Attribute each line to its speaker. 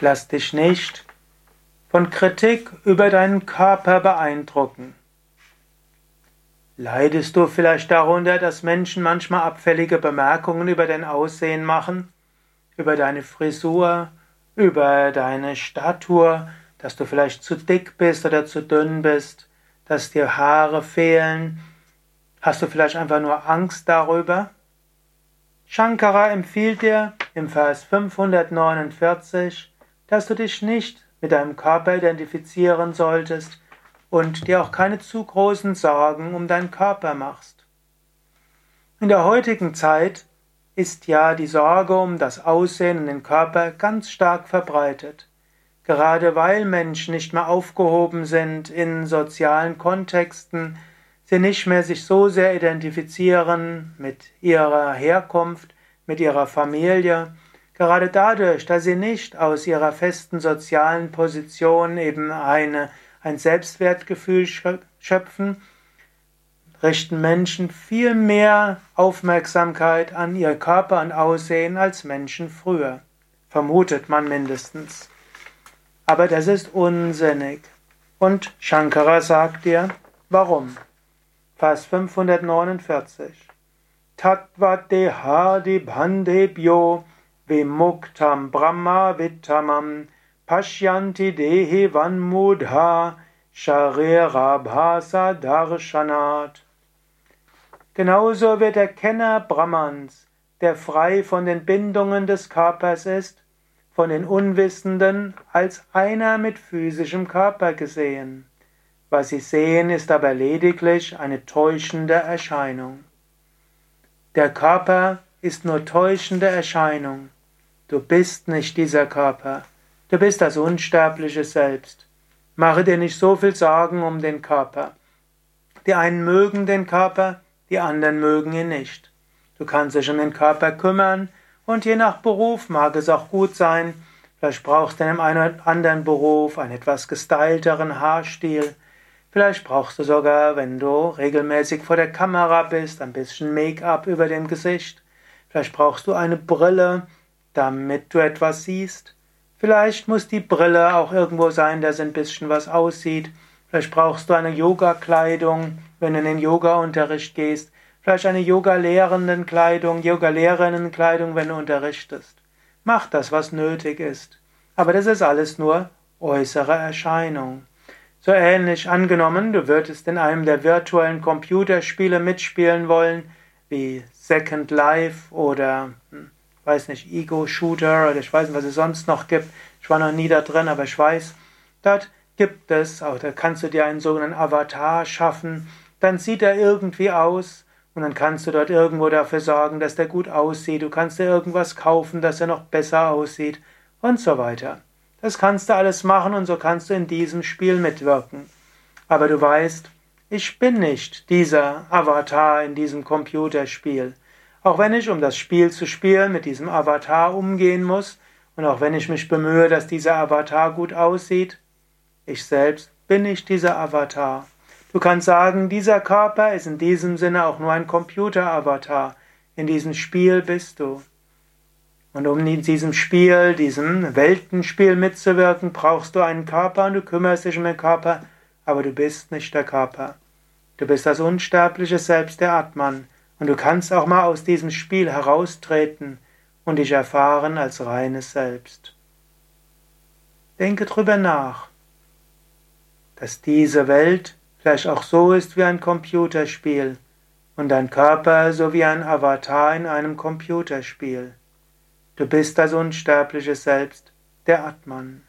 Speaker 1: Lass dich nicht von Kritik über deinen Körper beeindrucken. Leidest du vielleicht darunter, dass Menschen manchmal abfällige Bemerkungen über dein Aussehen machen, über deine Frisur, über deine Statur, dass du vielleicht zu dick bist oder zu dünn bist, dass dir Haare fehlen? Hast du vielleicht einfach nur Angst darüber? Shankara empfiehlt dir im Vers 549, dass du dich nicht mit deinem Körper identifizieren solltest und dir auch keine zu großen Sorgen um deinen Körper machst. In der heutigen Zeit ist ja die Sorge um das Aussehen und den Körper ganz stark verbreitet. Gerade weil Menschen nicht mehr aufgehoben sind in sozialen Kontexten, sie nicht mehr sich so sehr identifizieren mit ihrer Herkunft, mit ihrer Familie, Gerade dadurch, dass sie nicht aus ihrer festen sozialen Position eben eine, ein Selbstwertgefühl schöpfen, richten Menschen viel mehr Aufmerksamkeit an ihr Körper und Aussehen als Menschen früher. Vermutet man mindestens. Aber das ist unsinnig. Und Shankara sagt dir, warum? Vers 549. Tatvate bhandebhyo Vimuktam Brahma Vittamam Pashyanti Dehi Vanmudha Sharirabhasa Darshanat. Genauso wird der Kenner Brahmans, der frei von den Bindungen des Körpers ist, von den Unwissenden als einer mit physischem Körper gesehen. Was sie sehen, ist aber lediglich eine täuschende Erscheinung. Der Körper ist nur täuschende Erscheinung. Du bist nicht dieser Körper. Du bist das unsterbliche Selbst. Mache dir nicht so viel Sorgen um den Körper. Die einen mögen den Körper, die anderen mögen ihn nicht. Du kannst dich um den Körper kümmern und je nach Beruf mag es auch gut sein. Vielleicht brauchst du in einem oder anderen Beruf einen etwas gestylteren Haarstil. Vielleicht brauchst du sogar, wenn du regelmäßig vor der Kamera bist, ein bisschen Make-up über dem Gesicht. Vielleicht brauchst du eine Brille damit du etwas siehst. Vielleicht muss die Brille auch irgendwo sein, dass ein bisschen was aussieht. Vielleicht brauchst du eine Yoga-Kleidung, wenn du in den Yoga-Unterricht gehst. Vielleicht eine Yoga-Lehrenden-Kleidung, Yoga-Lehrerinnen-Kleidung, wenn du unterrichtest. Mach das, was nötig ist. Aber das ist alles nur äußere Erscheinung. So ähnlich angenommen, du würdest in einem der virtuellen Computerspiele mitspielen wollen, wie Second Life oder hm, weiß nicht, Ego-Shooter oder ich weiß nicht, was es sonst noch gibt. Ich war noch nie da drin, aber ich weiß, dort gibt es, auch da kannst du dir einen sogenannten Avatar schaffen, dann sieht er irgendwie aus und dann kannst du dort irgendwo dafür sorgen, dass der gut aussieht. Du kannst dir irgendwas kaufen, dass er noch besser aussieht und so weiter. Das kannst du alles machen und so kannst du in diesem Spiel mitwirken. Aber du weißt, ich bin nicht dieser Avatar in diesem Computerspiel. Auch wenn ich, um das Spiel zu spielen, mit diesem Avatar umgehen muss und auch wenn ich mich bemühe, dass dieser Avatar gut aussieht, ich selbst bin nicht dieser Avatar. Du kannst sagen, dieser Körper ist in diesem Sinne auch nur ein Computer-Avatar. In diesem Spiel bist du. Und um in diesem Spiel, diesem Weltenspiel mitzuwirken, brauchst du einen Körper und du kümmerst dich um den Körper, aber du bist nicht der Körper. Du bist das unsterbliche Selbst der Atman. Und du kannst auch mal aus diesem Spiel heraustreten und dich erfahren als reines Selbst. Denke drüber nach, dass diese Welt vielleicht auch so ist wie ein Computerspiel und dein Körper so wie ein Avatar in einem Computerspiel. Du bist das unsterbliche Selbst, der Atman.